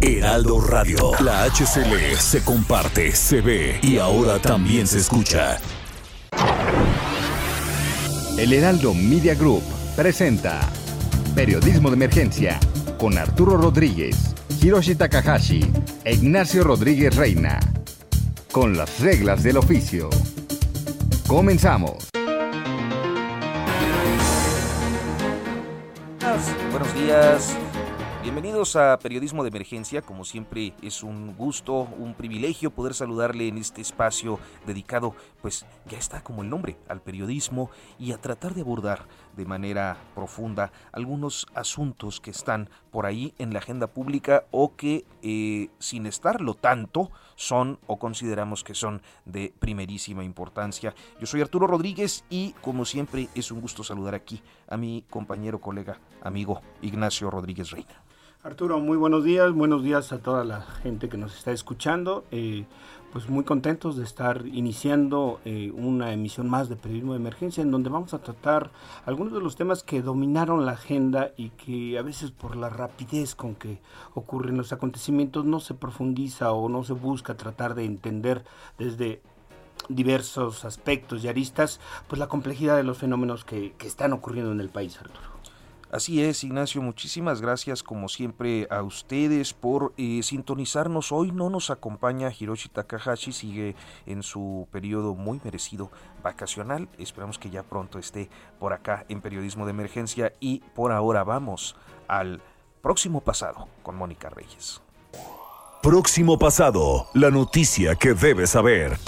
Heraldo Radio. La HCL se comparte, se ve y ahora también se escucha. El Heraldo Media Group presenta Periodismo de Emergencia con Arturo Rodríguez, Hiroshi Takahashi e Ignacio Rodríguez Reina. Con las reglas del oficio. Comenzamos. Buenos días. Bienvenidos a Periodismo de Emergencia. Como siempre es un gusto, un privilegio poder saludarle en este espacio dedicado, pues ya está como el nombre, al periodismo y a tratar de abordar de manera profunda algunos asuntos que están por ahí en la agenda pública o que eh, sin estarlo tanto son o consideramos que son de primerísima importancia. Yo soy Arturo Rodríguez y como siempre es un gusto saludar aquí a mi compañero, colega, amigo Ignacio Rodríguez Reina. Arturo, muy buenos días, buenos días a toda la gente que nos está escuchando. Eh, pues muy contentos de estar iniciando eh, una emisión más de Periodismo de Emergencia en donde vamos a tratar algunos de los temas que dominaron la agenda y que a veces por la rapidez con que ocurren los acontecimientos no se profundiza o no se busca tratar de entender desde diversos aspectos y aristas pues la complejidad de los fenómenos que, que están ocurriendo en el país, Arturo. Así es, Ignacio, muchísimas gracias como siempre a ustedes por eh, sintonizarnos. Hoy no nos acompaña Hiroshi Takahashi, sigue en su periodo muy merecido vacacional. Esperamos que ya pronto esté por acá en Periodismo de Emergencia y por ahora vamos al próximo pasado con Mónica Reyes. Próximo pasado, la noticia que debes saber.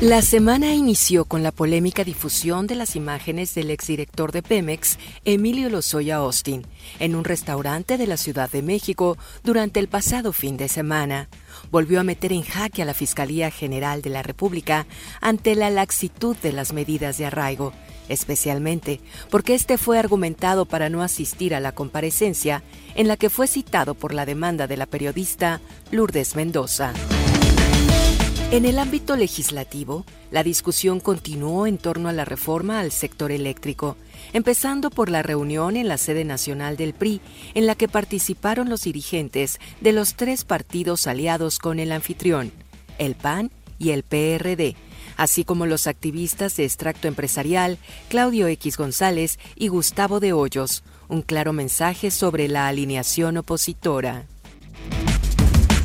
La semana inició con la polémica difusión de las imágenes del exdirector de Pemex, Emilio Lozoya Austin, en un restaurante de la Ciudad de México durante el pasado fin de semana. Volvió a meter en jaque a la Fiscalía General de la República ante la laxitud de las medidas de arraigo, especialmente porque este fue argumentado para no asistir a la comparecencia en la que fue citado por la demanda de la periodista Lourdes Mendoza. En el ámbito legislativo, la discusión continuó en torno a la reforma al sector eléctrico, empezando por la reunión en la sede nacional del PRI, en la que participaron los dirigentes de los tres partidos aliados con el anfitrión, el PAN y el PRD, así como los activistas de extracto empresarial Claudio X González y Gustavo de Hoyos, un claro mensaje sobre la alineación opositora.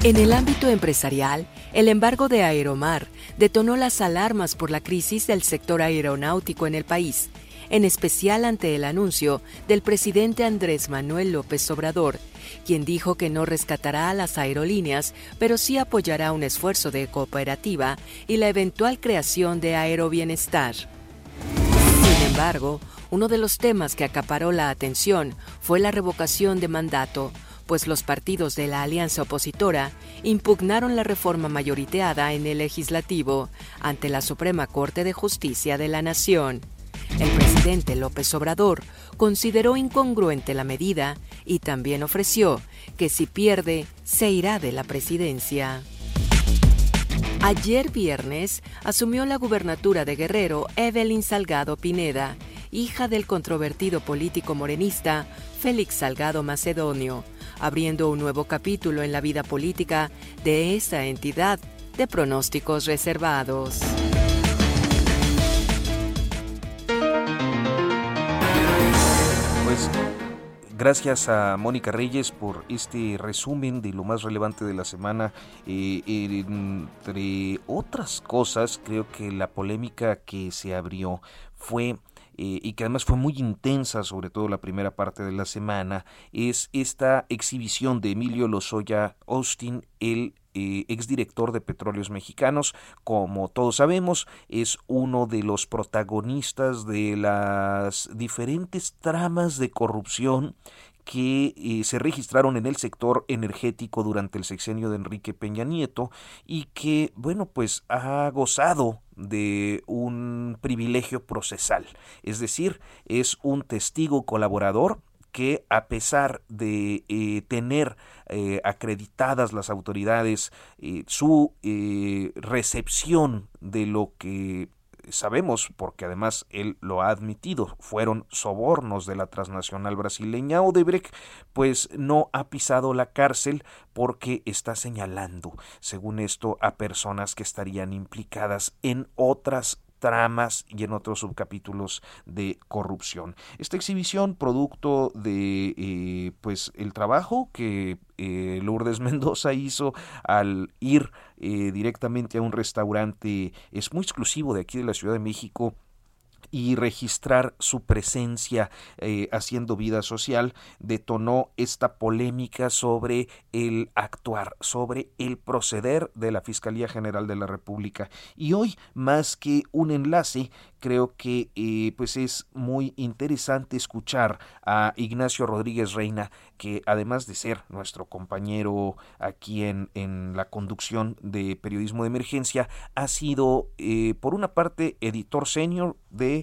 En el ámbito empresarial, el embargo de Aeromar detonó las alarmas por la crisis del sector aeronáutico en el país, en especial ante el anuncio del presidente Andrés Manuel López Obrador, quien dijo que no rescatará a las aerolíneas, pero sí apoyará un esfuerzo de cooperativa y la eventual creación de Aerobienestar. Sin embargo, uno de los temas que acaparó la atención fue la revocación de mandato, pues los partidos de la alianza opositora impugnaron la reforma mayoriteada en el legislativo ante la Suprema Corte de Justicia de la Nación. El presidente López Obrador consideró incongruente la medida y también ofreció que si pierde, se irá de la presidencia. Ayer viernes asumió la gubernatura de Guerrero Evelyn Salgado Pineda, hija del controvertido político morenista Félix Salgado Macedonio, abriendo un nuevo capítulo en la vida política de esa entidad de pronósticos reservados. Pues gracias a Mónica Reyes por este resumen de lo más relevante de la semana. Eh, entre otras cosas, creo que la polémica que se abrió fue eh, y que además fue muy intensa, sobre todo la primera parte de la semana, es esta exhibición de Emilio Lozoya Austin, el eh, exdirector de Petróleos Mexicanos. Como todos sabemos, es uno de los protagonistas de las diferentes tramas de corrupción que eh, se registraron en el sector energético durante el sexenio de Enrique Peña Nieto y que, bueno, pues ha gozado de un privilegio procesal, es decir, es un testigo colaborador que a pesar de eh, tener eh, acreditadas las autoridades su recepción de lo que sabemos, porque además él lo ha admitido, fueron sobornos de la transnacional brasileña Odebrecht, pues no ha pisado la cárcel porque está señalando, según esto, a personas que estarían implicadas en otras tramas y en otros subcapítulos de corrupción. Esta exhibición, producto de eh, pues el trabajo que eh, Lourdes Mendoza hizo al ir eh, directamente a un restaurante, es muy exclusivo de aquí de la Ciudad de México, y registrar su presencia eh, haciendo vida social detonó esta polémica sobre el actuar, sobre el proceder de la Fiscalía General de la República. Y hoy, más que un enlace, creo que eh, pues es muy interesante escuchar a Ignacio Rodríguez Reina, que además de ser nuestro compañero aquí en, en la conducción de periodismo de emergencia, ha sido eh, por una parte editor senior de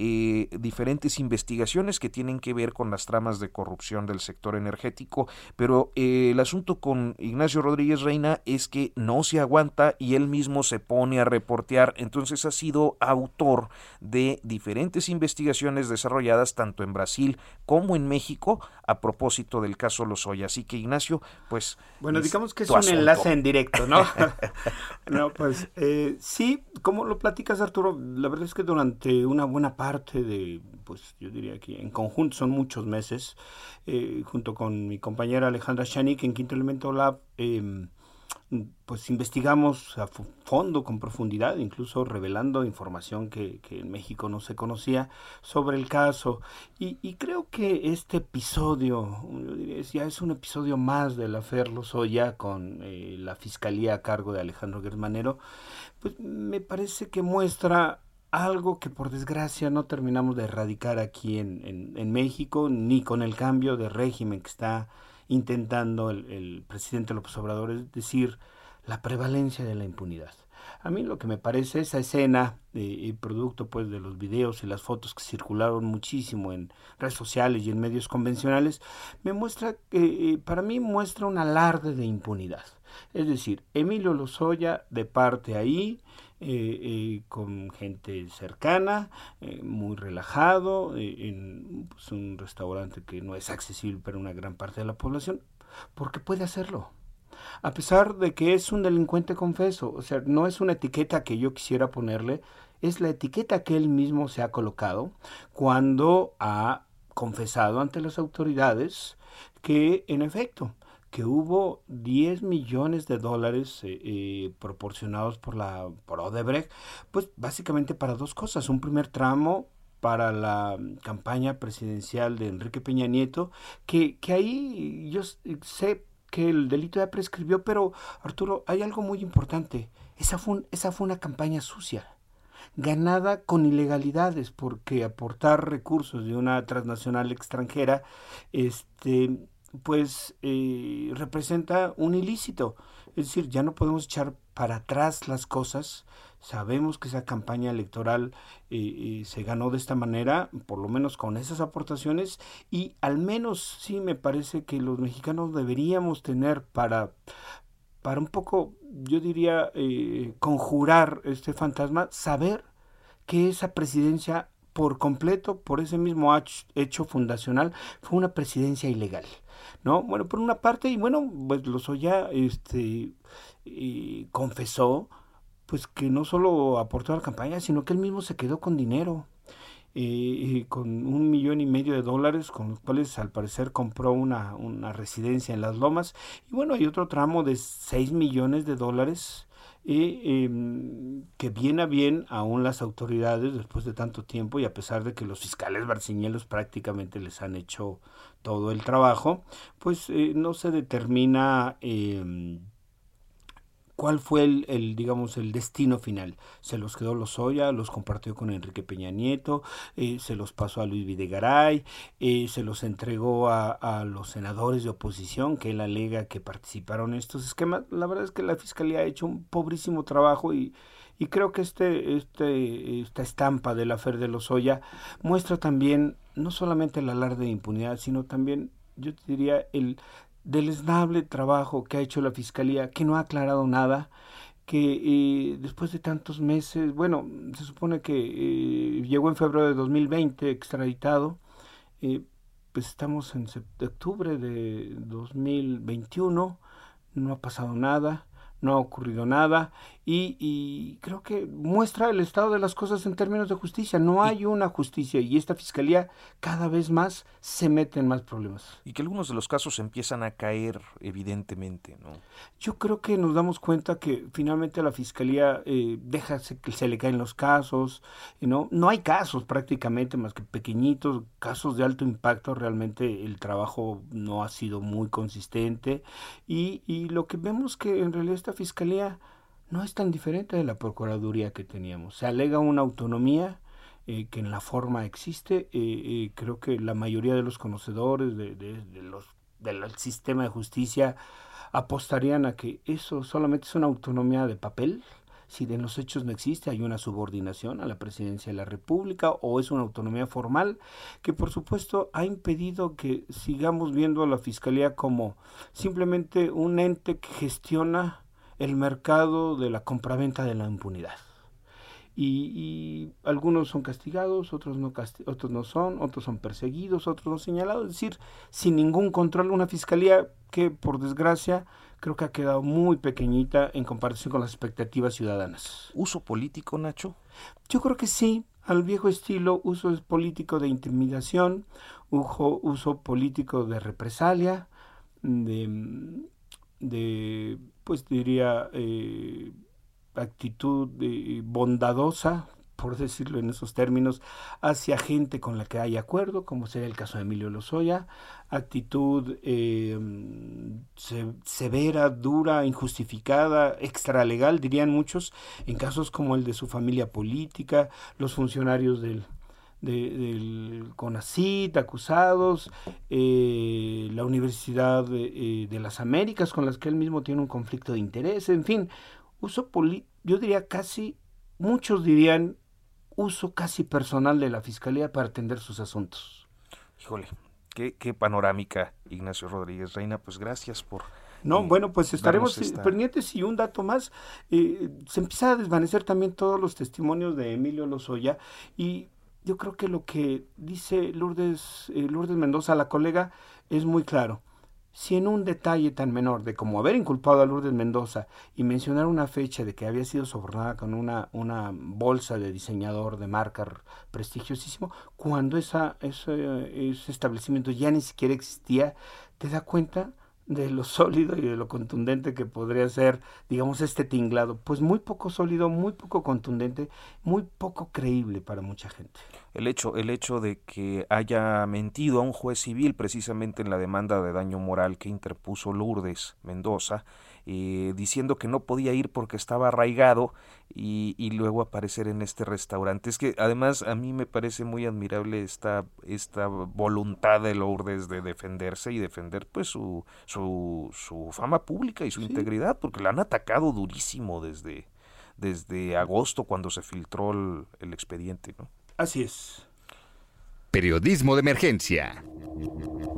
eh, diferentes investigaciones que tienen que ver con las tramas de corrupción del sector energético, pero eh, el asunto con Ignacio Rodríguez Reina es que no se aguanta y él mismo se pone a reportear, entonces ha sido autor de diferentes investigaciones desarrolladas tanto en Brasil como en México a propósito del caso Lozoya. Así que Ignacio, pues... Bueno, digamos que es un enlace en directo, ¿no? no, pues eh, sí, como lo platicas Arturo, la verdad es que durante una buena parte de, pues yo diría que en conjunto son muchos meses, eh, junto con mi compañera Alejandra Shanik en Quinto Elemento Lab, em, pues investigamos a fondo, con profundidad, incluso revelando información que, en México no se conocía sobre el caso. Y, creo que este episodio, yo diría, ya es un episodio más de la Fer Lozoya con eh, la fiscalía a cargo de Alejandro Germanero, pues me parece que muestra algo que por desgracia no terminamos de erradicar aquí en, en, México, ni con el cambio de régimen que está intentando el, presidente López Obrador, es decir, la prevalencia de la impunidad. A mí lo que me parece esa escena, eh, producto pues de los videos y las fotos que circularon muchísimo en redes sociales y en medios convencionales, me muestra, eh, para mí muestra un alarde de impunidad. Es decir, Emilio Lozoya de parte ahí, eh, eh, con gente cercana, eh, muy relajado, en pues, un restaurante que no es accesible para una gran parte de la población, porque puede hacerlo. A pesar de que es un delincuente confeso, o sea, no es una etiqueta que yo quisiera ponerle, es la etiqueta que él mismo se ha colocado cuando ha confesado ante las autoridades que en efecto que hubo 10 millones de dólares eh, eh, proporcionados por la por Odebrecht, pues básicamente para dos cosas. Un primer tramo para la campaña presidencial de Enrique Peña Nieto, que, que ahí yo sé que el delito ya prescribió, pero Arturo, hay algo muy importante. Esa fue, esa fue una campaña sucia ganada con ilegalidades, porque aportar recursos de una transnacional extranjera, este, pues eh, representa un ilícito. Es decir, ya no podemos echar para atrás las cosas. Sabemos que esa campaña electoral eh, eh, se ganó de esta manera, por lo menos con esas aportaciones, y al menos sí me parece que los mexicanos deberíamos tener para, para un poco, yo diría, conjurar este fantasma, saber que esa presidencia por completo, por ese mismo hecho fundacional, fue una presidencia ilegal. ¿No? Bueno, por una parte, y bueno, pues Lozoya este, confesó pues que no solo aportó a la campaña, sino que él mismo se quedó con dinero. Eh, con un millón y medio de dólares, con los cuales al parecer compró una, una residencia en Las Lomas. Y bueno, hay otro tramo de 6 millones de dólares y em, que viene a bien aún las autoridades después de tanto tiempo y a pesar de que los fiscales barciñelos prácticamente les han hecho todo el trabajo, pues eh, no se determina em, ¿Cuál fue el, digamos, el destino final? Se los quedó Lozoya, los compartió con Enrique Peña Nieto, eh, se los pasó a Luis Videgaray, eh, se los entregó a, a, los senadores de oposición que él alega que participaron en estos esquemas. La verdad es que la Fiscalía ha hecho un pobrísimo trabajo y, y creo que este, este, esta estampa del afer de Lozoya muestra también no solamente el alarde de impunidad, sino también, yo diría, el deleznable trabajo que ha hecho la Fiscalía, que no ha aclarado nada, que eh, después de tantos meses, bueno, se supone que eh, llegó en febrero de 2020 extraditado, eh, pues estamos en octubre de 2021, no ha pasado nada, no ha ocurrido nada y, creo que muestra el estado de las cosas en términos de justicia. No hay una justicia y esta fiscalía cada vez más se mete en más problemas. Y que algunos de los casos empiezan a caer evidentemente, ¿no? Yo creo que nos damos cuenta que finalmente la fiscalía eh, deja que se le caen los casos, ¿no? No hay casos prácticamente más que pequeñitos, casos de alto impacto. Realmente el trabajo no ha sido muy consistente y, y lo que vemos que en realidad esta fiscalía no es tan diferente de la Procuraduría que teníamos. Se alega una autonomía eh, que en la forma existe. Eh, eh, creo que la mayoría de los conocedores de, los, del sistema de justicia apostarían a que eso solamente es una autonomía de papel. Si en los hechos no existe, hay una subordinación a la presidencia de la República o es una autonomía formal que por supuesto ha impedido que sigamos viendo a la Fiscalía como simplemente un ente que gestiona el mercado de la compraventa de la impunidad. Y, algunos son castigados, otros no, otros no son, otros son perseguidos, otros no señalados, es decir, sin ningún control, una fiscalía que por desgracia creo que ha quedado muy pequeñita en comparación con las expectativas ciudadanas. ¿Uso político, Nacho? Yo creo que sí, al viejo estilo, uso político de intimidación, uso, uso político de represalia, de, de pues diría, eh, actitud eh, bondadosa, por decirlo en esos términos, hacia gente con la que hay acuerdo, como sería el caso de Emilio Lozoya, actitud eh, severa, dura, injustificada, extralegal, dirían muchos, en casos como el de su familia política, los funcionarios del, del CONACIT, acusados, eh, la Universidad eh, de, las Américas, con las que él mismo tiene un conflicto de interés, en fin, uso, yo diría casi, muchos dirían, uso casi personal de la Fiscalía para atender sus asuntos. Híjole, qué, qué panorámica, Ignacio Rodríguez Reina, pues gracias por... No, eh, bueno, pues estaremos pendientes y un dato más, se empieza a desvanecer también todos los testimonios de Emilio Lozoya y yo creo que lo que dice Lourdes, eh, Lourdes Mendoza, la colega, es muy claro. Si en un detalle tan menor de como haber inculpado a Lourdes Mendoza y mencionar una fecha de que había sido sobornada con una, una bolsa de diseñador de marca prestigiosísimo, cuando esa, ese, ese establecimiento ya ni siquiera existía, te da cuenta de lo sólido y de lo contundente que podría ser, digamos, este tinglado. Pues muy poco sólido, muy poco contundente, muy poco creíble para mucha gente. El hecho, el hecho de que haya mentido a un juez civil precisamente en la demanda de daño moral que interpuso Lourdes Mendoza, eh, diciendo que no podía ir porque estaba arraigado y, y, luego aparecer en este restaurante. Es que además a mí me parece muy admirable esta, esta voluntad de Lourdes de defenderse y defender pues su, su, su fama pública y su integridad, porque la han atacado durísimo desde, desde agosto cuando se filtró el, el expediente. ¿no? Así es. Periodismo de emergencia.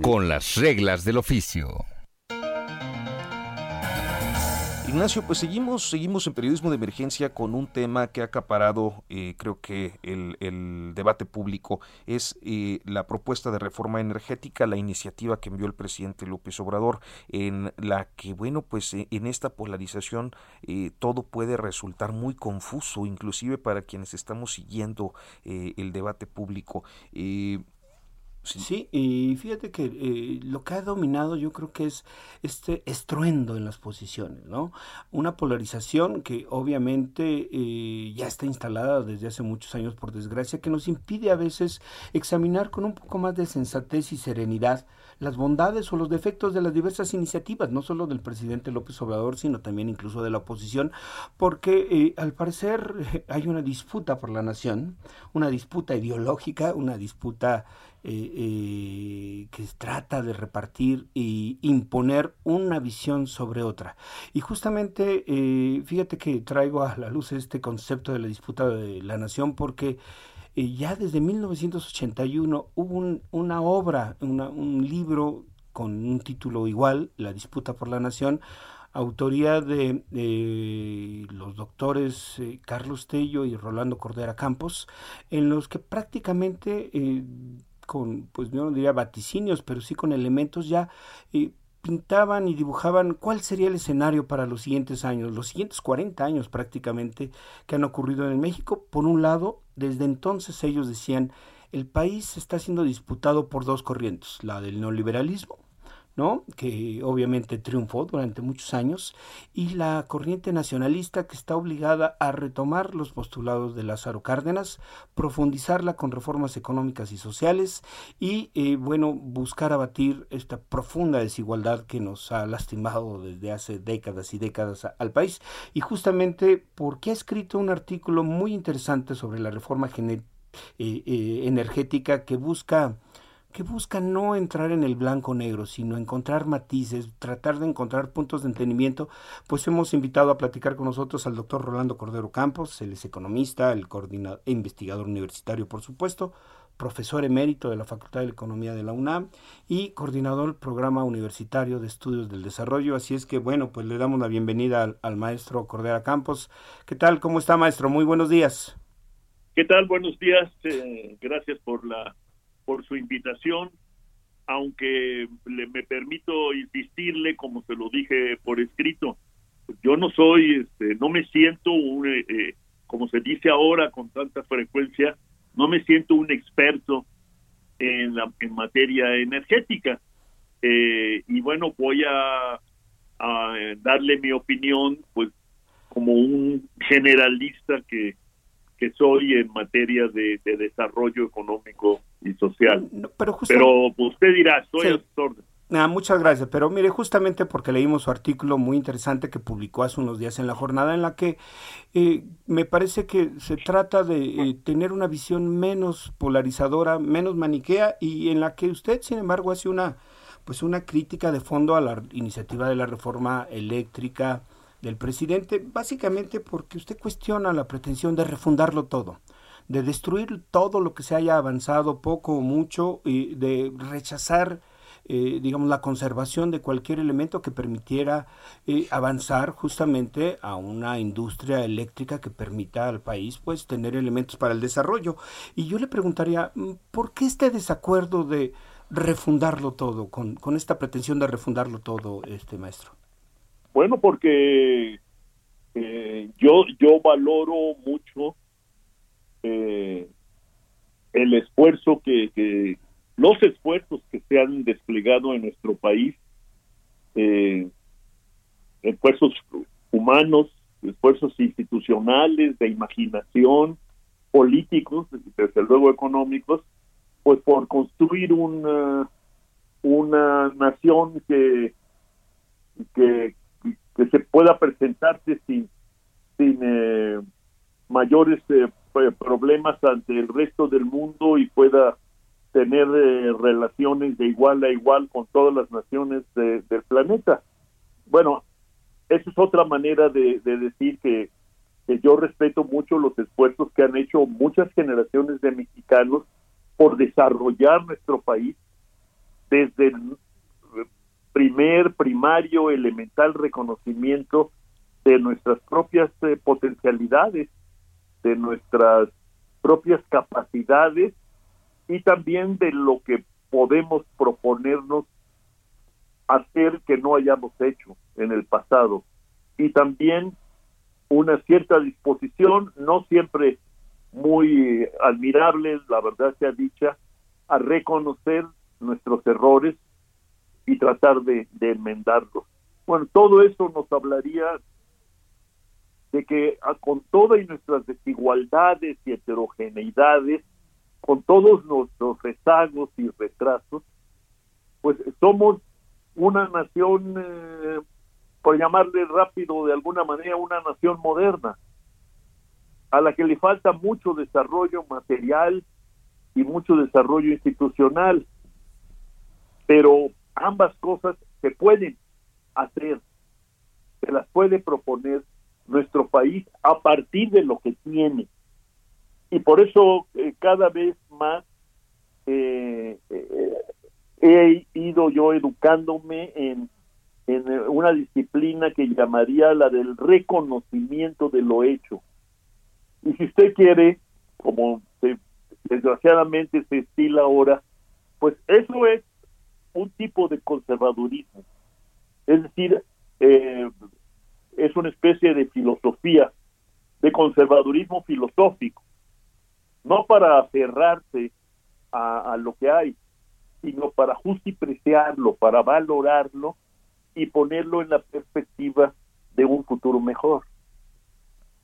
Con las reglas del oficio. Ignacio, pues seguimos, seguimos en periodismo de emergencia con un tema que ha acaparado, eh, creo que el, debate público es eh, la propuesta de reforma energética, la iniciativa que envió el presidente López Obrador, en la que, bueno, pues eh, en esta polarización todo puede resultar muy confuso, inclusive para quienes estamos siguiendo el debate público. Sí. y fíjate que eh, lo que ha dominado yo creo que es este estruendo en las posiciones, ¿no? Una polarización que obviamente eh, ya está instalada desde hace muchos años por desgracia, que nos impide a veces examinar con un poco más de sensatez y serenidad las bondades o los defectos de las diversas iniciativas, no solo del presidente López Obrador, sino también incluso de la oposición, porque eh, al parecer hay una disputa por la nación, una disputa ideológica, una disputa eh, eh, que trata de repartir e imponer una visión sobre otra. Y justamente, fíjate que traigo a la luz este concepto de la disputa de la nación porque ya desde 1981 hubo una obra, un libro con un título igual, La disputa por la nación, autoría de, los doctores eh, Carlos Tello y Rolando Cordera Campos, en los que prácticamente eh, con, pues no diría vaticinios, pero sí con elementos ya eh, pintaban y dibujaban cuál sería el escenario para los siguientes años, los siguientes 40 años prácticamente que han ocurrido en México. Por un lado, desde entonces ellos decían, el país está siendo disputado por dos corrientes, la del neoliberalismo ¿no? que obviamente triunfó durante muchos años, y la corriente nacionalista que está obligada a retomar los postulados de Lázaro Cárdenas, profundizarla con reformas económicas y sociales y, eh, bueno, buscar abatir esta profunda desigualdad que nos ha lastimado desde hace décadas y décadas al país. Y justamente porque ha escrito un artículo muy interesante sobre la reforma eh, eh, energética que busca que busca no entrar en el blanco negro, sino encontrar matices, tratar de encontrar puntos de entendimiento, pues hemos invitado a platicar con nosotros al doctor Rolando Cordero Campos, él es economista, el investigador universitario, por supuesto, profesor emérito de la Facultad de Economía de la UNAM y coordinador del Programa Universitario de Estudios del Desarrollo. Así es que, bueno, pues le damos la bienvenida al, maestro Cordero Campos. ¿Qué tal? ¿Cómo está, maestro? Muy buenos días. ¿Qué tal? Buenos días. Eh, gracias por la por su invitación, aunque le, me permito insistirle, como se lo dije por escrito, yo no soy, este, no me siento, un, eh, eh, como se dice ahora con tanta frecuencia, no me siento un experto en, la, en materia energética. Eh, y bueno, voy a, darle mi opinión, pues como un generalista que soy en materia de, desarrollo económico y social. pero, pero, usted dirá, a su orden. Ah, muchas gracias, pero mire, justamente porque leímos su artículo muy interesante que publicó hace unos días en la jornada, en la que eh, me parece que se trata de eh, tener una visión menos polarizadora, menos maniquea, y en la que usted, sin embargo, hace una, pues una crítica de fondo a la iniciativa de la reforma eléctrica, del presidente, básicamente porque usted cuestiona la pretensión de refundarlo todo, de destruir todo lo que se haya avanzado poco o mucho y de rechazar eh, digamos, la conservación de cualquier elemento que permitiera eh, avanzar justamente a una industria eléctrica que permita al país, pues, tener elementos para el desarrollo. Y yo le preguntaría, mm, ¿por qué este desacuerdo de refundarlo todo, con, con esta pretensión de refundarlo todo, este maestro? Bueno, porque eh, yo, yo valoro mucho eh, el esfuerzo que, los esfuerzos que se han desplegado en nuestro país, eh, esfuerzos humanos, esfuerzos institucionales, de imaginación, políticos, desde luego económicos, pues por construir una, una nación que, que, que se pueda presentarse sin, sin eh, mayores eh, problemas ante el resto del mundo y pueda tener eh, relaciones de igual a igual con todas las naciones del planeta. Bueno, esa es otra manera de, decir que, que, yo respeto mucho los esfuerzos que han hecho muchas generaciones de mexicanos por desarrollar nuestro país desde el primer, primario, elemental reconocimiento de nuestras propias eh, potencialidades, de nuestras propias capacidades y también de lo que podemos proponernos hacer que no hayamos hecho en el pasado. Y también una cierta disposición, no siempre muy admirable, la verdad sea dicha, a reconocer nuestros errores y tratar de, de enmendarlos. Bueno, todo eso nos hablaría de que ah, con todas nuestras desigualdades y heterogeneidades, con todos nuestros rezagos y retrasos, pues somos una nación, eh, por llamarle rápido de alguna manera, una nación moderna, a la que le falta mucho desarrollo material y mucho desarrollo institucional. Pero ambas cosas se pueden hacer, se las puede proponer nuestro país a partir de lo que tiene. Y por eso eh, cada vez más eh, eh, he ido yo educándome en, en una disciplina que llamaría la del reconocimiento de lo hecho. Y si usted quiere, como desgraciadamente se estila ahora, pues eso es un tipo de conservadurismo. Es decir, eh, es una especie de filosofía, de conservadurismo filosófico, no para aferrarse a, a lo que hay, sino para justipreciarlo, para valorarlo y ponerlo en la perspectiva de un futuro mejor.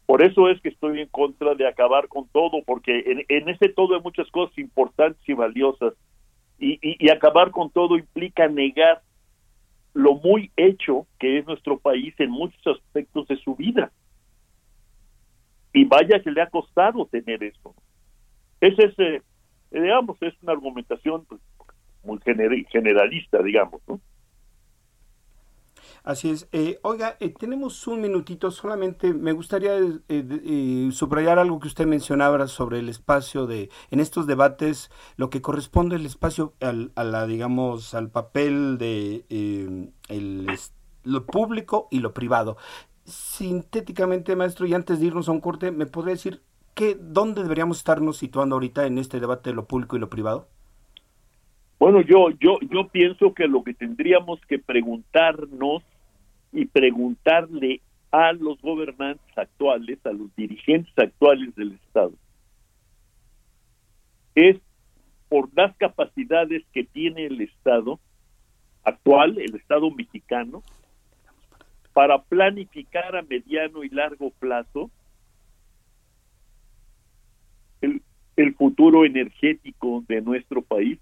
Por eso es que estoy en contra de acabar con todo, porque en, en ese todo hay muchas cosas importantes y valiosas, y, y, y acabar con todo implica negar lo muy hecho que es nuestro país en muchos aspectos de su vida. Y vaya que le ha costado tener eso. Ese es, eh, digamos, es una argumentación pues, muy generalista, digamos, ¿no? Así es. Eh, oiga, eh, tenemos un minutito, solamente me gustaría eh, eh, subrayar algo que usted mencionaba sobre el espacio de, en estos debates, lo que corresponde el espacio al, a la, digamos, al papel de eh, el, lo público y lo privado. Sintéticamente, maestro, y antes de irnos a un corte, ¿me podría decir que, dónde deberíamos estarnos situando ahorita en este debate de lo público y lo privado? Bueno, yo, yo, yo pienso que lo que tendríamos que preguntarnos y preguntarle a los gobernantes actuales, a los dirigentes actuales del Estado, es por las capacidades que tiene el Estado actual, el Estado mexicano, para planificar a mediano y largo plazo el, el futuro energético de nuestro país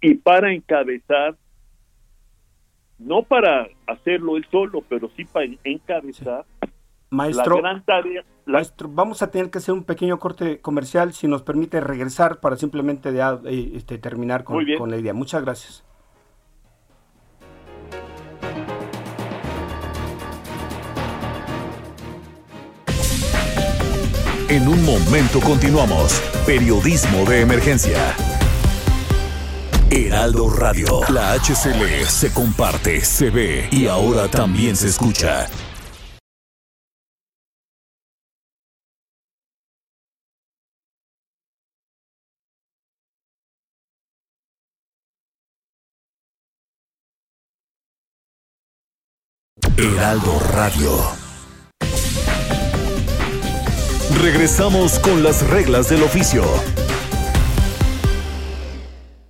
y para encabezar, no para hacerlo él solo, pero sí para encabezar Maestro, la gran tarea. La... Maestro, vamos a tener que hacer un pequeño corte comercial, si nos permite regresar para simplemente ya, eh, este, terminar con, con la idea. Muchas gracias. En un momento continuamos. Periodismo de emergencia. Heraldo Radio. La HCL se comparte, se ve y ahora también se escucha. Heraldo Radio. Regresamos con las reglas del oficio.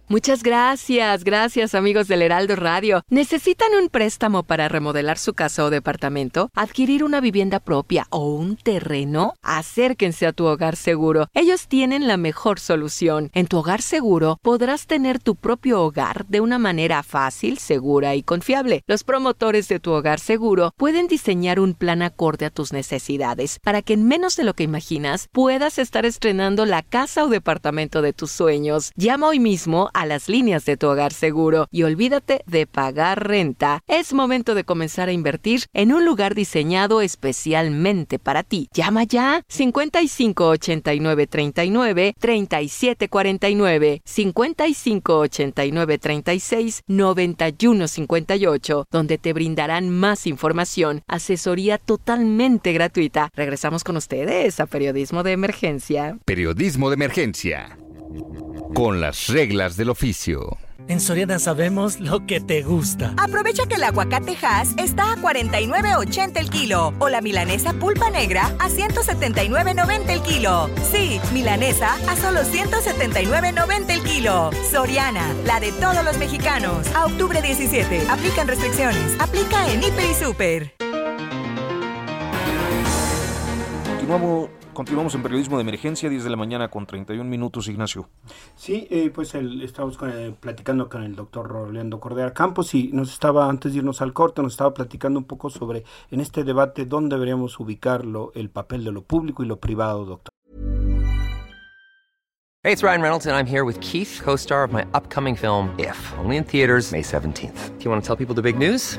Muchas gracias, gracias amigos del Heraldo Radio. ¿Necesitan un préstamo para remodelar su casa o departamento? ¿Adquirir una vivienda propia o un terreno? Acérquense a tu hogar seguro. Ellos tienen la mejor solución. En tu hogar seguro podrás tener tu propio hogar de una manera fácil, segura y confiable. Los promotores de tu hogar seguro pueden diseñar un plan acorde a tus necesidades para que en menos de lo que imaginas puedas estar estrenando la casa o departamento de tus sueños. Llama hoy mismo a las líneas de tu hogar seguro y olvídate de pagar renta. Es momento de comenzar a invertir en un lugar diseñado especialmente para ti. Llama ya 55 89 39 37 49 55 89 36 91 58 donde te brindarán más información, asesoría totalmente gratuita. Regresamos con ustedes a Periodismo de Emergencia. Periodismo de Emergencia con las reglas del oficio. En Soriana sabemos lo que te gusta. Aprovecha que el aguacate Hass está a 49.80 el kilo o la milanesa pulpa negra a 179.90 el kilo. Sí, milanesa a solo 179.90 el kilo. Soriana, la de todos los mexicanos. A octubre 17. Aplican restricciones. Aplica en Hiper y Super. Continuamos Continuamos en periodismo de emergencia, 10 de la mañana con 31 minutos, Ignacio. Sí, eh, pues el, estamos eh, platicando con el doctor Rolando Cordera Campos y nos estaba, antes de irnos al corte, nos estaba platicando un poco sobre, en este debate, dónde deberíamos ubicarlo, el papel de lo público y lo privado, doctor. Hey, it's Ryan Reynolds and I'm here with Keith, co-star of my upcoming film, If, only in theaters May 17th. Do you want to tell people the big news?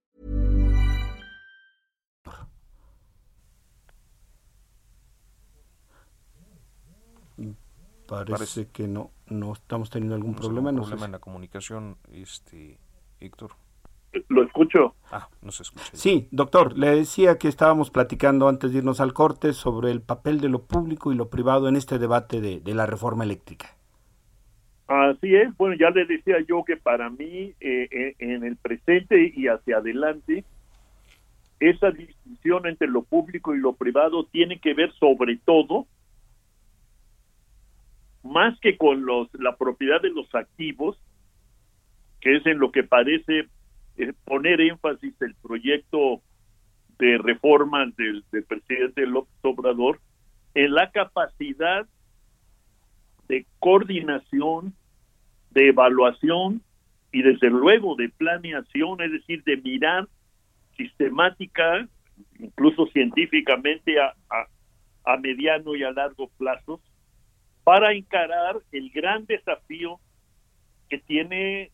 Parece, que no, no estamos teniendo algún problema. No problema en la comunicación, este, Héctor. Lo escucho. Ah, no se escucha. Sí, doctor, le decía que estábamos platicando antes de irnos al corte sobre el papel de lo público y lo privado en este debate de, de la reforma eléctrica. Así es, bueno, ya le decía yo que para mí eh, en el presente y hacia adelante, esa distinción entre lo público y lo privado tiene que ver sobre todo más que con los la propiedad de los activos, que es en lo que parece eh, poner énfasis el proyecto de reforma del, del presidente López Obrador, en la capacidad de coordinación, de evaluación y desde luego de planeación, es decir, de mirar sistemática, incluso científicamente a, a, a mediano y a largo plazo, para encarar el gran desafío que tiene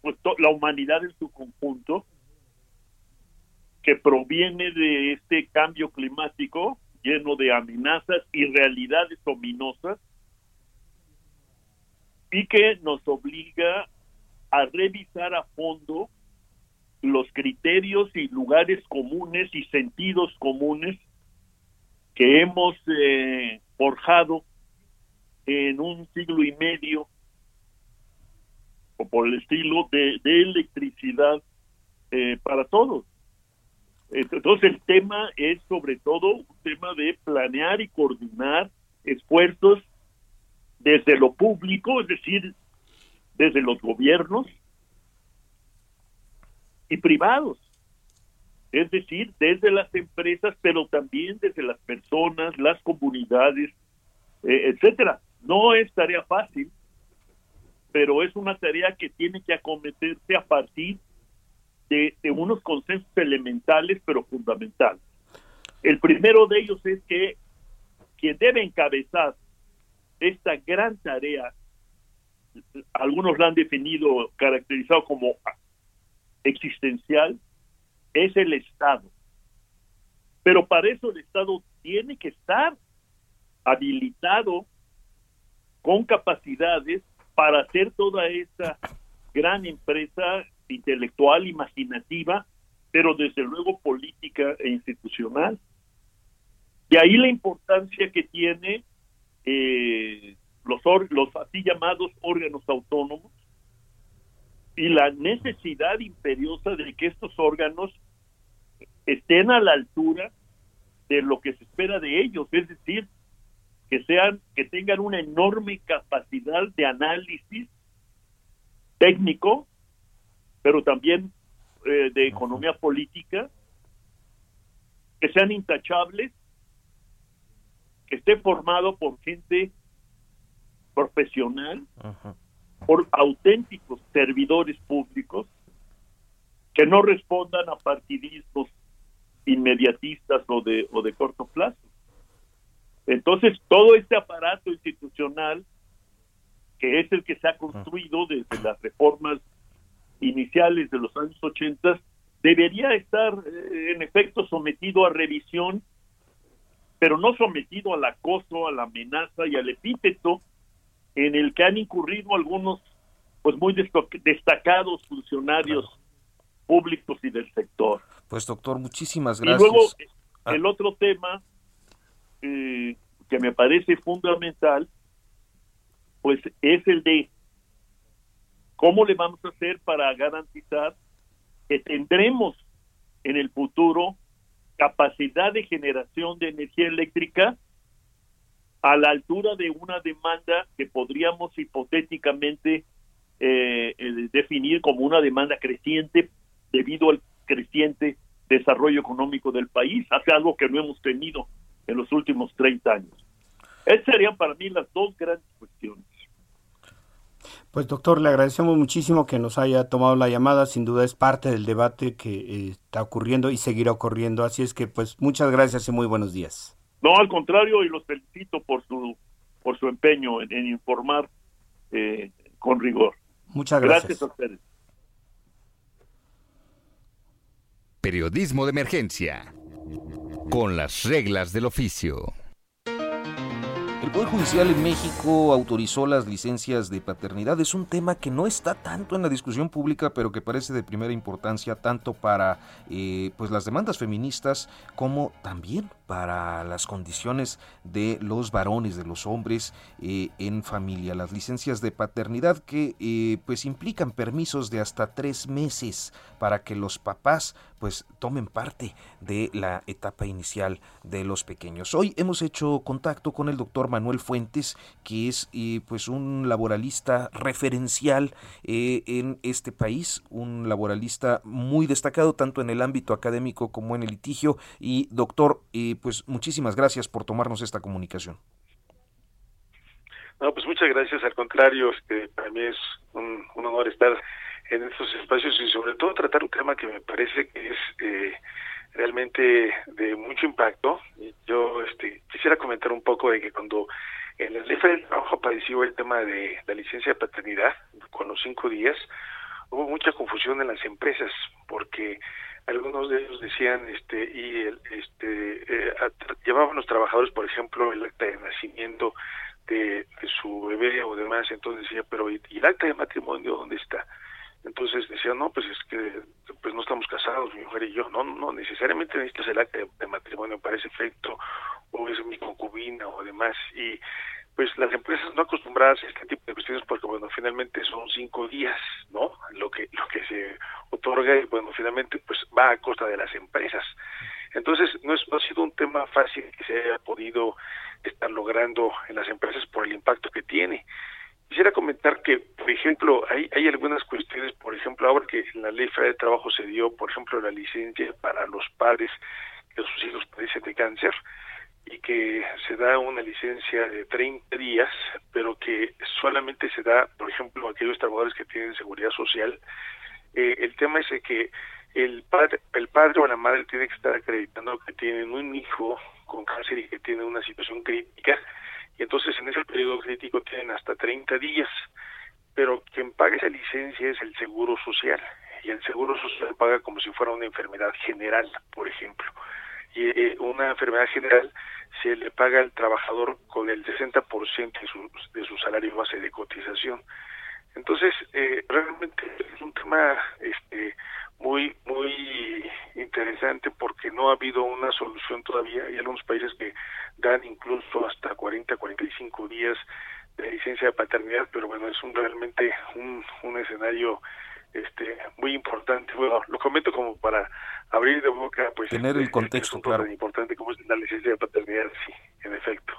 pues, la humanidad en su conjunto, que proviene de este cambio climático lleno de amenazas y realidades ominosas, y que nos obliga a revisar a fondo los criterios y lugares comunes y sentidos comunes que hemos eh, forjado en un siglo y medio o por el estilo de, electricidad eh, para todos. Entonces el tema es sobre todo un tema de planear y coordinar esfuerzos desde lo público, es decir, desde los gobiernos y privados, es decir, desde las empresas, pero también desde las personas, las comunidades, eh, etcétera. No es tarea fácil, pero es una tarea que tiene que acometerse a partir de, unos consensos elementales pero fundamentales. El primero de ellos es que quien debe encabezar esta gran tarea, algunos la han definido, caracterizado como existencial, es el Estado. Pero para eso el Estado tiene que estar habilitado con capacidades para hacer toda esta gran empresa intelectual, imaginativa, pero desde luego política e institucional. De ahí la importancia que tiene eh, los, los así llamados órganos autónomos y la necesidad imperiosa de que estos órganos estén a la altura de lo que se espera de ellos, es decir, que sean que tengan una enorme capacidad de análisis técnico pero también eh, de economía política que sean intachables que esté formado por gente profesional por auténticos servidores públicos que no respondan a partidismos inmediatistas o de o de corto plazo entonces, todo este aparato institucional, que es el que se ha construido desde las reformas iniciales de los años 80, debería estar eh, en efecto sometido a revisión, pero no sometido al acoso, a la amenaza y al epíteto en el que han incurrido algunos pues muy destacados funcionarios públicos y del sector. Pues doctor, muchísimas gracias. Y luego ah. el otro tema que me parece fundamental, pues es el de ¿Cómo le vamos a hacer para garantizar que tendremos en el futuro capacidad de generación de energía eléctrica a la altura de una demanda que podríamos hipotéticamente eh, definir como una demanda creciente debido al creciente desarrollo económico del país, hace algo que no hemos tenido en los últimos 30 años. Esas serían para mí las dos grandes cuestiones. Pues doctor, le agradecemos muchísimo que nos haya tomado la llamada, sin duda es parte del debate que eh, está ocurriendo y seguirá ocurriendo, así es que pues muchas gracias y muy buenos días. No, al contrario, y los felicito por su por su empeño en, informar eh, con rigor. Muchas gracias. Gracias a ustedes. Periodismo de emergencia, con las reglas del oficio. El Poder Judicial en México autorizó las licencias de paternidad. Es un tema que no está tanto en la discusión pública, pero que parece de primera importancia tanto para eh, pues las demandas feministas como también para las condiciones de los varones, de los hombres eh, en familia. Las licencias de paternidad que eh, pues implican permisos de hasta tres meses para que los papás pues tomen parte de la etapa inicial de los pequeños. Hoy hemos hecho contacto con el doctor Manuel Fuentes, que es eh, pues un laboralista referencial en este país, un laboralista muy destacado tanto en el ámbito académico como en el litigio. Y doctor, pues muchísimas gracias por tomarnos esta comunicación. No, pues muchas gracias, al contrario, este, para mí es un, honor estar en estos espacios y sobre todo tratar un tema que me parece que es eh, realmente de mucho impacto. Yo este, quisiera comentar un poco de que cuando en la ley del trabajo apareció el tema de la licencia de paternidad con los cinco días, hubo mucha confusión en las empresas porque algunos de ellos decían este y el, este eh, llevaban los trabajadores por ejemplo el acta de nacimiento de, su bebé o demás entonces decía pero ¿y, el acta de matrimonio dónde está entonces decía no pues es que pues no estamos casados mi mujer y yo no no necesariamente necesitas el acta de, matrimonio para ese efecto o es mi concubina o demás y pues las empresas no acostumbradas a este tipo de cuestiones porque bueno finalmente son cinco días no lo que lo que se otorga y bueno finalmente pues va a costa de las empresas. Entonces no, es, no ha sido un tema fácil que se haya podido estar logrando en las empresas por el impacto que tiene. Quisiera comentar que por ejemplo hay hay algunas cuestiones por ejemplo ahora que en la ley federal de trabajo se dio por ejemplo la licencia para los padres que sus hijos padecen de cáncer y que se da una licencia de 30 días, pero que solamente se da, por ejemplo, a aquellos trabajadores que tienen seguridad social. Eh, el tema es que el padre, el padre o la madre tiene que estar acreditando que tienen un hijo con cáncer y que tiene una situación crítica, y entonces en ese periodo crítico tienen hasta 30 días, pero quien paga esa licencia es el Seguro Social, y el Seguro Social paga como si fuera una enfermedad general, por ejemplo. Y eh, una enfermedad general se le paga al trabajador con el 60% de su, de su salario base de cotización. Entonces, eh, realmente es un tema este, muy, muy interesante porque no ha habido una solución todavía. Hay algunos países que dan incluso hasta 40, 45 días de licencia de paternidad, pero bueno, es un realmente un, un escenario este muy importante. Bueno, lo comento como para abrir de boca, pues... Tener el este, contexto, claro. Tan importante como es la licencia de paternidad, sí, en efecto.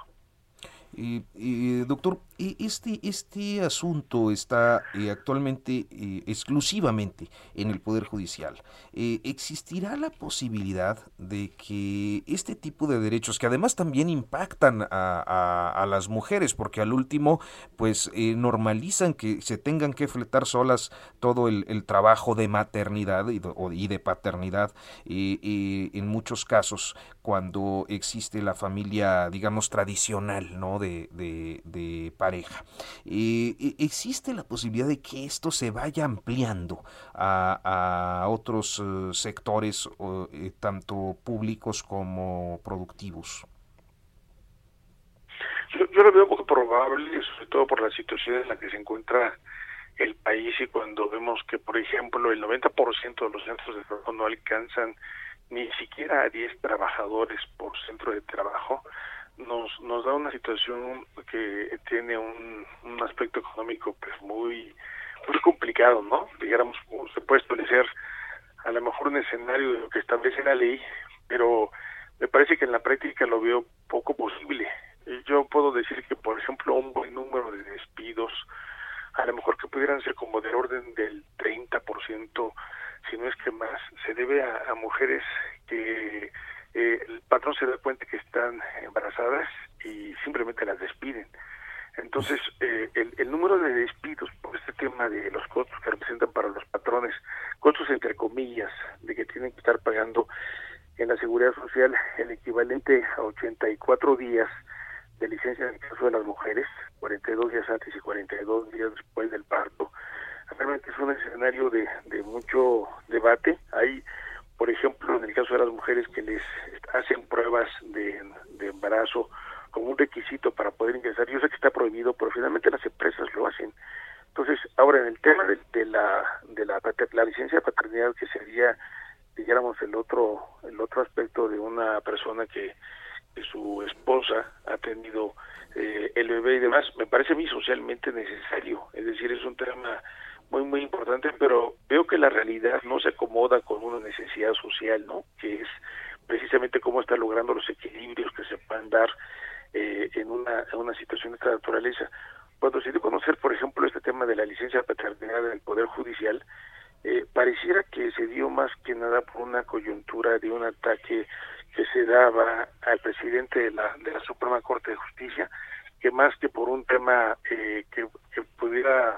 Y, doctor, este, este asunto está eh, actualmente eh, exclusivamente en el Poder Judicial. Eh, ¿Existirá la posibilidad de que este tipo de derechos, que además también impactan a, las mujeres, porque al último, pues normalizan que se tengan que fletar solas todo el, trabajo de maternidad y de, y de paternidad, en muchos casos, cuando existe la familia, digamos, tradicional, ¿no? de, Eh, eh, ¿Existe la posibilidad de que esto se vaya ampliando a, otros eh, sectores, tanto públicos como productivos? Yo, lo veo poco probable, sobre todo por la situación en la que se encuentra el país y cuando vemos que, por ejemplo, el 90% de los centros de trabajo no alcanzan ni siquiera a 10 trabajadores por centro de trabajo, nos, nos da una situación que tiene un, un aspecto económico pues muy muy complicado, ¿no? Digamos, se puede establecer a lo mejor un escenario de lo que establece la ley, pero me parece que en la práctica lo veo poco posible. Yo puedo decir que, por ejemplo, un buen número de despidos, a lo mejor que pudieran ser como del orden del 30%, si no es que más, se debe a, mujeres que eh, el patrón se da cuenta que están embarazadas y simplemente las despiden. Entonces, eh, el, el, número de despidos por este tema de los costos que representan para los patrones, costos entre comillas, de que tienen que estar pagando en la seguridad social el equivalente a 84 días de licencia en el caso de las mujeres, 42 días antes y 42 días después del parto. Realmente es un escenario de, de mucho debate. Hay, por ejemplo, en el caso de las mujeres que les hacen pruebas de, de embarazo como un requisito para poder ingresar. Yo sé que está prohibido, pero finalmente las empresas lo hacen. Entonces, ahora en el tema de, la de la, la licencia de paternidad que sería dijéramos el otro el otro aspecto de una persona que, su esposa ha tenido eh, el bebé y demás me parece a mí socialmente necesario es decir es un tema muy muy importante pero veo que la realidad no se acomoda con una necesidad social no que es precisamente cómo está logrando los equilibrios que se puedan dar eh, en, una, una situación de esta naturaleza. Cuando se dio a conocer por ejemplo este tema de la licencia de paternidad del poder judicial eh, pareciera que se dio más que nada por una coyuntura de un ataque que se daba al presidente de la, de la Suprema Corte de Justicia, que más que por un tema eh, que, pudiera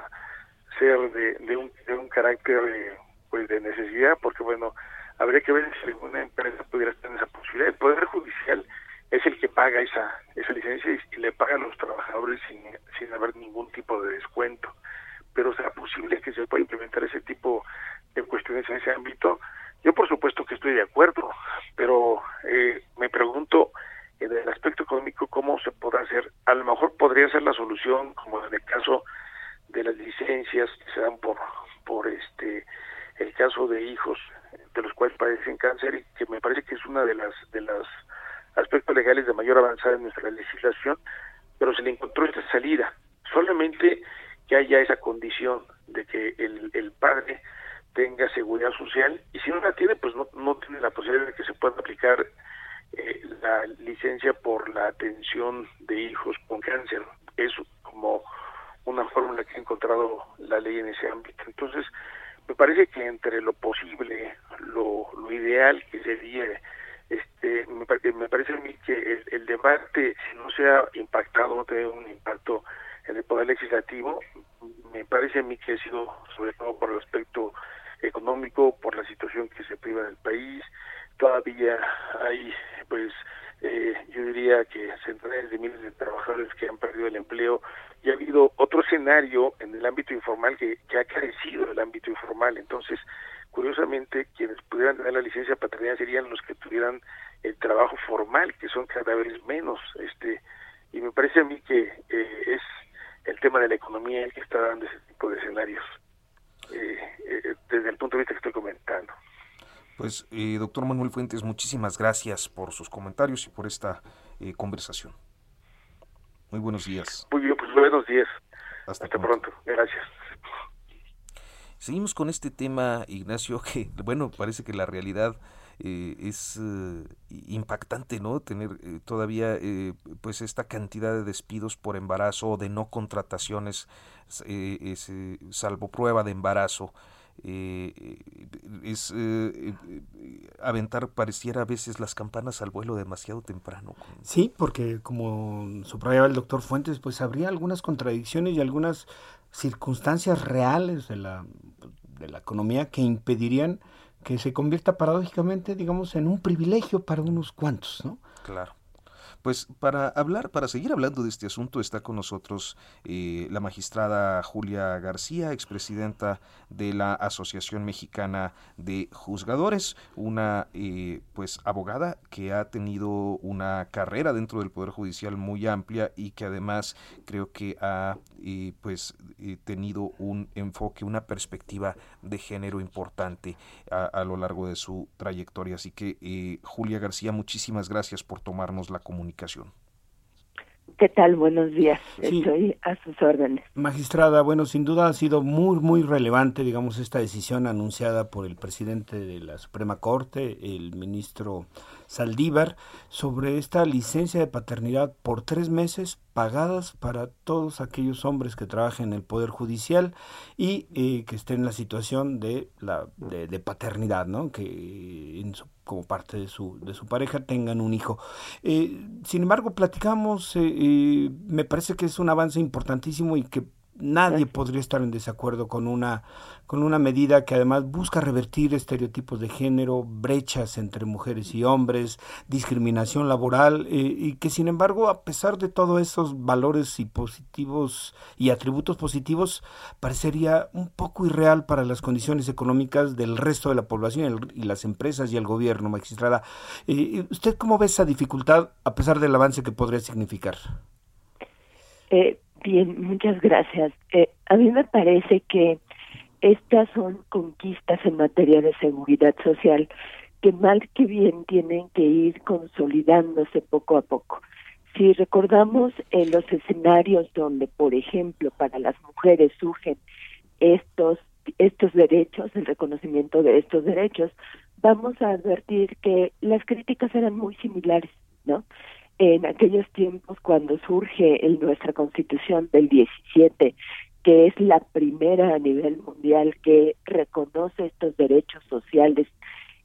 ser de, de, un, de un carácter eh, pues de necesidad, porque bueno, habría que ver si alguna empresa pudiera en esa posibilidad. El Poder Judicial es el que paga esa, esa licencia y, y le paga a los trabajadores sin, sin haber ningún tipo de descuento pero será posible que se pueda implementar ese tipo de cuestiones en ese ámbito. Yo por supuesto que estoy de acuerdo, pero eh, me pregunto en el aspecto económico cómo se podrá hacer. A lo mejor podría ser la solución, como en el caso de las licencias que se dan por por este el caso de hijos de los cuales padecen cáncer y que me parece que es una de las de los aspectos legales de mayor avanzada en nuestra legislación, pero se le encontró esta salida. Solamente que haya esa condición de que el, el padre tenga seguridad social y si no la tiene, pues no, no tiene la posibilidad de que se pueda aplicar eh, la licencia por la atención de hijos con cáncer. Es como una fórmula que ha encontrado la ley en ese ámbito. Entonces, me parece que entre lo posible, lo, lo ideal que sería, este, me, parece a mí que el, el debate, si no se ha impactado, no tiene un impacto en el Poder Legislativo, me parece a mí que ha sido sobre todo por el aspecto económico, por la situación que se priva en el país. Todavía hay, pues, eh, yo diría que centenares de miles de trabajadores que han perdido el empleo y ha habido otro escenario en el ámbito informal que, que ha crecido el ámbito informal. Entonces, curiosamente, quienes pudieran tener la licencia paternidad serían los que tuvieran el trabajo formal, que son cada vez menos. este Y me parece a mí que eh, es el tema de la economía el que está dando ese tipo de escenarios eh, eh, desde el punto de vista que estoy comentando. Pues, eh, doctor Manuel Fuentes, muchísimas gracias por sus comentarios y por esta conversación. Muy buenos días. Muy bien, pues buenos días. Hasta, pronto. Gracias. Seguimos con este tema, Ignacio, que, bueno, parece que la realidad eh, es eh, impactante, ¿no? Tener eh, todavía pues esta cantidad de despidos por embarazo o de no contrataciones, salvo prueba de embarazo. Es aventar pareciera a veces las campanas al vuelo demasiado temprano. Sí, porque como subrayaba el doctor Fuentes, pues habría algunas contradicciones y algunas circunstancias reales de la, de la economía que impedirían que se convierta paradójicamente, digamos, en un privilegio para unos cuantos, ¿no? Claro. Pues para hablar, para seguir hablando de este asunto, está con nosotros eh, la magistrada Julia García, expresidenta de la Asociación Mexicana de Juzgadores, una eh, pues abogada que ha tenido una carrera dentro del Poder Judicial muy amplia y que además creo que ha eh, pues tenido un enfoque, una perspectiva de género importante a, lo largo de su trayectoria. Así que Julia García, muchísimas gracias por tomarnos la comunicación ¿Qué tal? Buenos días. Estoy a sus órdenes. Magistrada, bueno, sin duda ha sido muy, muy relevante, digamos, esta decisión anunciada por el presidente de la Suprema Corte, el ministro Saldívar, sobre esta licencia de paternidad por tres meses pagadas para todos aquellos hombres que trabajen en el Poder Judicial y eh, que estén en la situación de, la, de, paternidad, ¿no? Que en su como parte de su, de su pareja tengan un hijo. Eh, sin embargo, platicamos, eh, eh, me parece que es un avance importantísimo y que nadie podría estar en desacuerdo con una con una medida que además busca revertir estereotipos de género, brechas entre mujeres y hombres, discriminación laboral eh, y que sin embargo a pesar de todos esos valores y positivos y atributos positivos parecería un poco irreal para las condiciones económicas del resto de la población y las empresas y el gobierno, magistrada. Eh, ¿Usted cómo ve esa dificultad a pesar del avance que podría significar? Eh, Bien, muchas gracias. Eh, a mí me parece que estas son conquistas en materia de seguridad social que mal que bien tienen que ir consolidándose poco a poco. Si recordamos en los escenarios donde, por ejemplo, para las mujeres surgen estos estos derechos, el reconocimiento de estos derechos, vamos a advertir que las críticas eran muy similares, ¿no? En aquellos tiempos cuando surge nuestra constitución del 17, que es la primera a nivel mundial que reconoce estos derechos sociales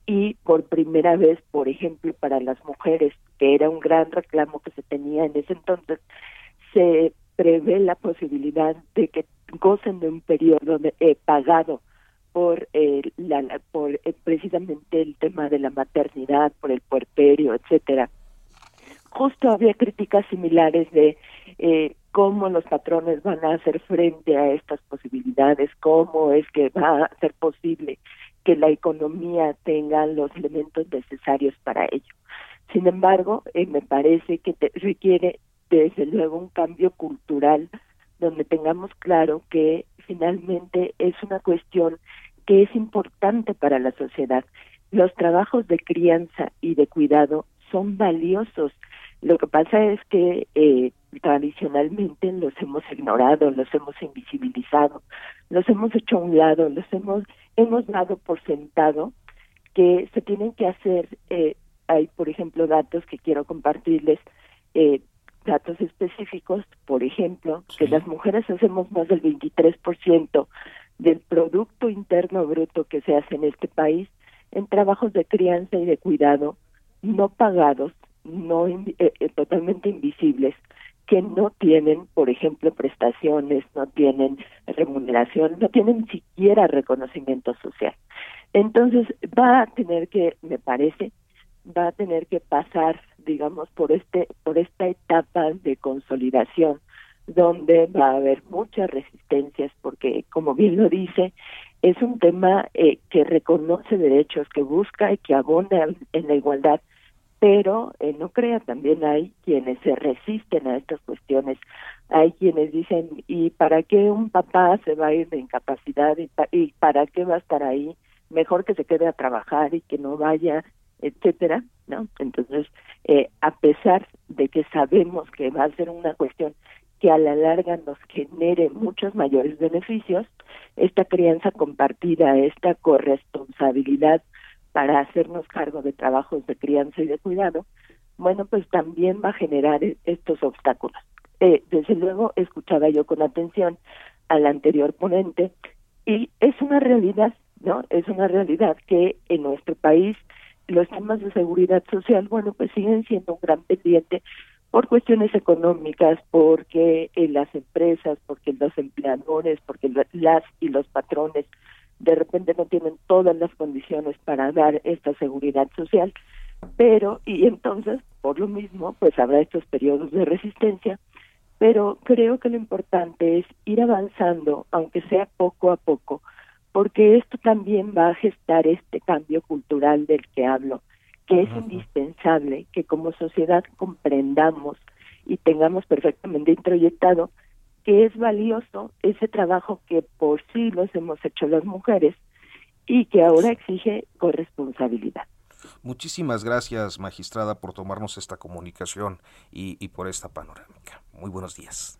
y por primera vez, por ejemplo, para las mujeres, que era un gran reclamo que se tenía en ese entonces, se prevé la posibilidad de que gocen de un periodo eh, pagado por, eh, la, por eh, precisamente el tema de la maternidad, por el puerperio, etcétera justo había críticas similares de eh, cómo los patrones van a hacer frente a estas posibilidades, cómo es que va a ser posible que la economía tenga los elementos necesarios para ello. Sin embargo, eh, me parece que requiere desde luego un cambio cultural donde tengamos claro que finalmente es una cuestión que es importante para la sociedad. Los trabajos de crianza y de cuidado son valiosos lo que pasa es que eh, tradicionalmente los hemos ignorado, los hemos invisibilizado, los hemos hecho a un lado, los hemos hemos dado por sentado que se tienen que hacer. Eh, hay, por ejemplo, datos que quiero compartirles, eh, datos específicos, por ejemplo, que las mujeres hacemos más del 23% del Producto Interno Bruto que se hace en este país en trabajos de crianza y de cuidado no pagados no eh, eh, totalmente invisibles que no tienen, por ejemplo, prestaciones, no tienen remuneración, no tienen siquiera reconocimiento social. Entonces va a tener que, me parece, va a tener que pasar, digamos, por este, por esta etapa de consolidación, donde va a haber muchas resistencias, porque, como bien lo dice, es un tema eh, que reconoce derechos, que busca y que abona en la igualdad pero eh, no crea, también hay quienes se resisten a estas cuestiones, hay quienes dicen, ¿y para qué un papá se va a ir de incapacidad y, y para qué va a estar ahí? Mejor que se quede a trabajar y que no vaya, etcétera, ¿no? Entonces, eh, a pesar de que sabemos que va a ser una cuestión que a la larga nos genere muchos mayores beneficios, esta crianza compartida, esta corresponsabilidad para hacernos cargo de trabajos de crianza y de cuidado, bueno, pues también va a generar e-, estos obstáculos. Eh, desde luego, escuchaba yo con atención al anterior ponente y es una realidad, ¿no? Es una realidad que en nuestro país los temas de seguridad social, bueno, pues siguen siendo un gran pendiente por cuestiones económicas, porque eh, las empresas, porque los empleadores, porque las y los patrones de repente no tienen todas las condiciones para dar esta seguridad social, pero y entonces por lo mismo pues habrá estos periodos de resistencia, pero creo que lo importante es ir avanzando, aunque sea poco a poco, porque esto también va a gestar este cambio cultural del que hablo, que es indispensable que como sociedad comprendamos y tengamos perfectamente introyectado que es valioso ese trabajo que por siglos hemos hecho las mujeres y que ahora exige corresponsabilidad. Muchísimas gracias, magistrada, por tomarnos esta comunicación y, y por esta panorámica. Muy buenos días.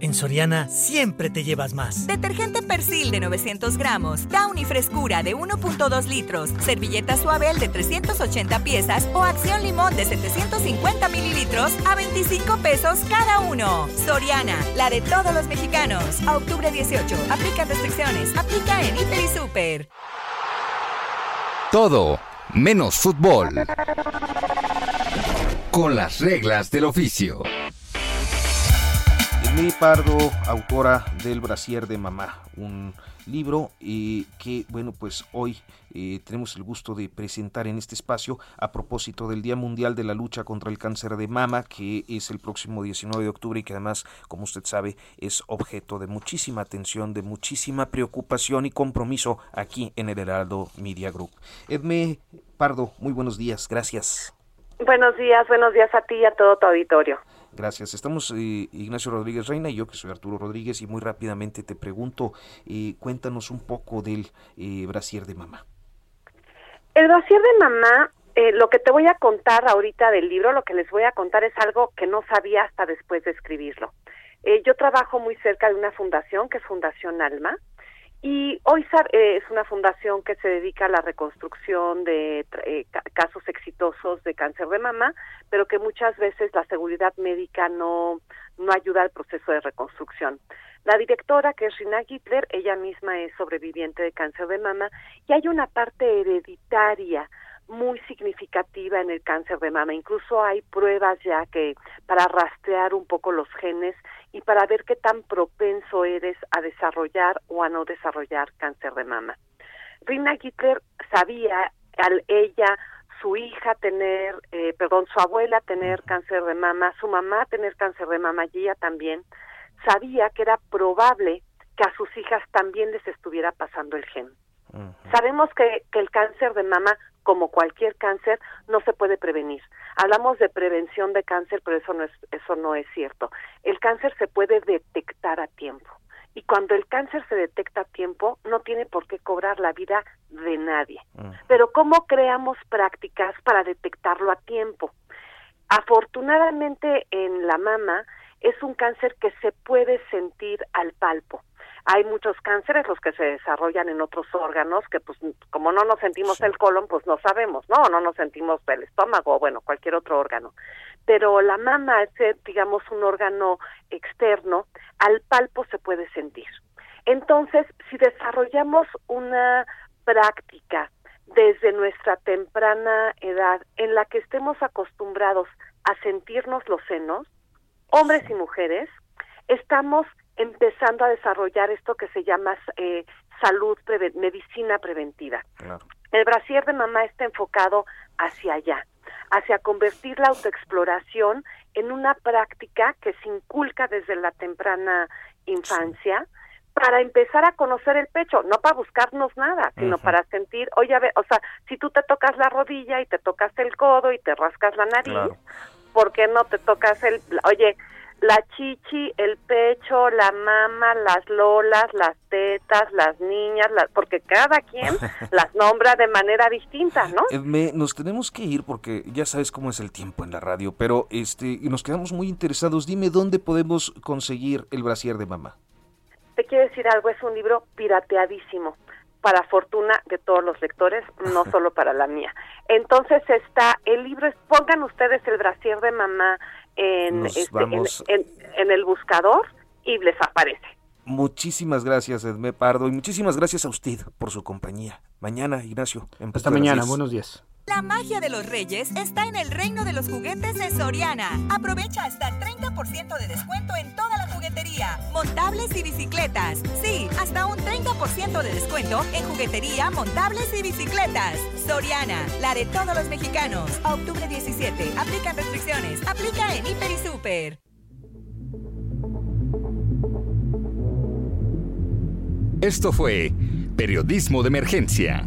En Soriana siempre te llevas más. Detergente Persil de 900 gramos, Downy Frescura de 1.2 litros, Servilleta Suabel de 380 piezas o Acción Limón de 750 mililitros a 25 pesos cada uno. Soriana, la de todos los mexicanos. A octubre 18, aplica restricciones, aplica en Hiper y Super. Todo menos fútbol. Con las reglas del oficio. Edmé Pardo, autora del Brasier de Mamá, un libro eh, que, bueno, pues hoy eh, tenemos el gusto de presentar en este espacio a propósito del Día Mundial de la Lucha contra el Cáncer de Mama, que es el próximo 19 de octubre y que además, como usted sabe, es objeto de muchísima atención, de muchísima preocupación y compromiso aquí en el Heraldo Media Group. Edme Pardo, muy buenos días, gracias. Buenos días, buenos días a ti y a todo tu auditorio. Gracias. Estamos eh, Ignacio Rodríguez Reina y yo que soy Arturo Rodríguez y muy rápidamente te pregunto, eh, cuéntanos un poco del eh, brasier de mamá. El brasier de mamá, eh, lo que te voy a contar ahorita del libro, lo que les voy a contar es algo que no sabía hasta después de escribirlo. Yo trabajo muy cerca de una fundación que es Fundación Alma y hoy eh, es una fundación que se dedica a la reconstrucción de eh, casos exitosos de cáncer de mama, pero que muchas veces la seguridad médica no, no ayuda al proceso de reconstrucción. La directora, que es Rina Hitler, ella misma es sobreviviente de cáncer de mama y hay una parte hereditaria muy significativa en el cáncer de mama. Incluso hay pruebas ya que para rastrear un poco los genes y para ver qué tan propenso eres a desarrollar o a no desarrollar cáncer de mama. Rina Hitler sabía al ella su hija tener, eh, perdón, su abuela tener cáncer de mama, su mamá tener cáncer de mama y ella también, sabía que era probable que a sus hijas también les estuviera pasando el gen. Sabemos que, que el cáncer de mama como cualquier cáncer, no se puede prevenir. Hablamos de prevención de cáncer, pero eso no es, eso no es cierto. El cáncer se puede detectar a tiempo. Y cuando el cáncer se detecta a tiempo, no tiene por qué cobrar la vida de nadie. Pero ¿cómo creamos prácticas para detectarlo a tiempo? Afortunadamente en la mama es un cáncer que se puede sentir al palpo hay muchos cánceres los que se desarrollan en otros órganos que pues como no nos sentimos el colon pues no sabemos no no nos sentimos el estómago o bueno cualquier otro órgano. Pero la mama es digamos un órgano externo al palpo se puede sentir. Entonces si desarrollamos una práctica desde nuestra temprana edad en la que estemos acostumbrados a sentirnos los senos hombres y mujeres estamos empezando a desarrollar esto que se llama eh, salud, medicina preventiva. El brasier de mamá está enfocado hacia allá, hacia convertir la autoexploración en una práctica que se inculca desde la temprana infancia para empezar a conocer el pecho, no para buscarnos nada, sino para sentir, oye, a ver, o sea, si tú te tocas la rodilla y te tocas el codo y te rascas la nariz, ¿por qué no te tocas el, oye, la chichi, el pecho, la mama, las lolas, las tetas, las niñas, porque cada quien las nombra de manera distinta, ¿no? Me, nos tenemos que ir porque ya sabes cómo es el tiempo en la radio, pero este nos quedamos muy interesados. Dime dónde podemos conseguir el brasier de mamá. Te quiero decir algo, es un libro pirateadísimo para fortuna de todos los lectores, no solo para la mía. Entonces está el libro, pongan ustedes el brasier de mamá en, este, en, el buscador y les aparece. Muchísimas gracias, Edmé Pardo, y muchísimas gracias a usted por su compañía. Mañana, Ignacio. Hasta mañana, buenos días. La magia de los reyes está en el reino de los juguetes de Soriana. Aprovecha hasta el 30% de descuento en toda la juguetería, montables y bicicletas. Sí, hasta un 30% de descuento en juguetería, montables y bicicletas. Soriana, la de todos los mexicanos. Octubre 17, aplican restricciones. Aplica en Hiper y Super. Esto fue Periodismo de Emergencia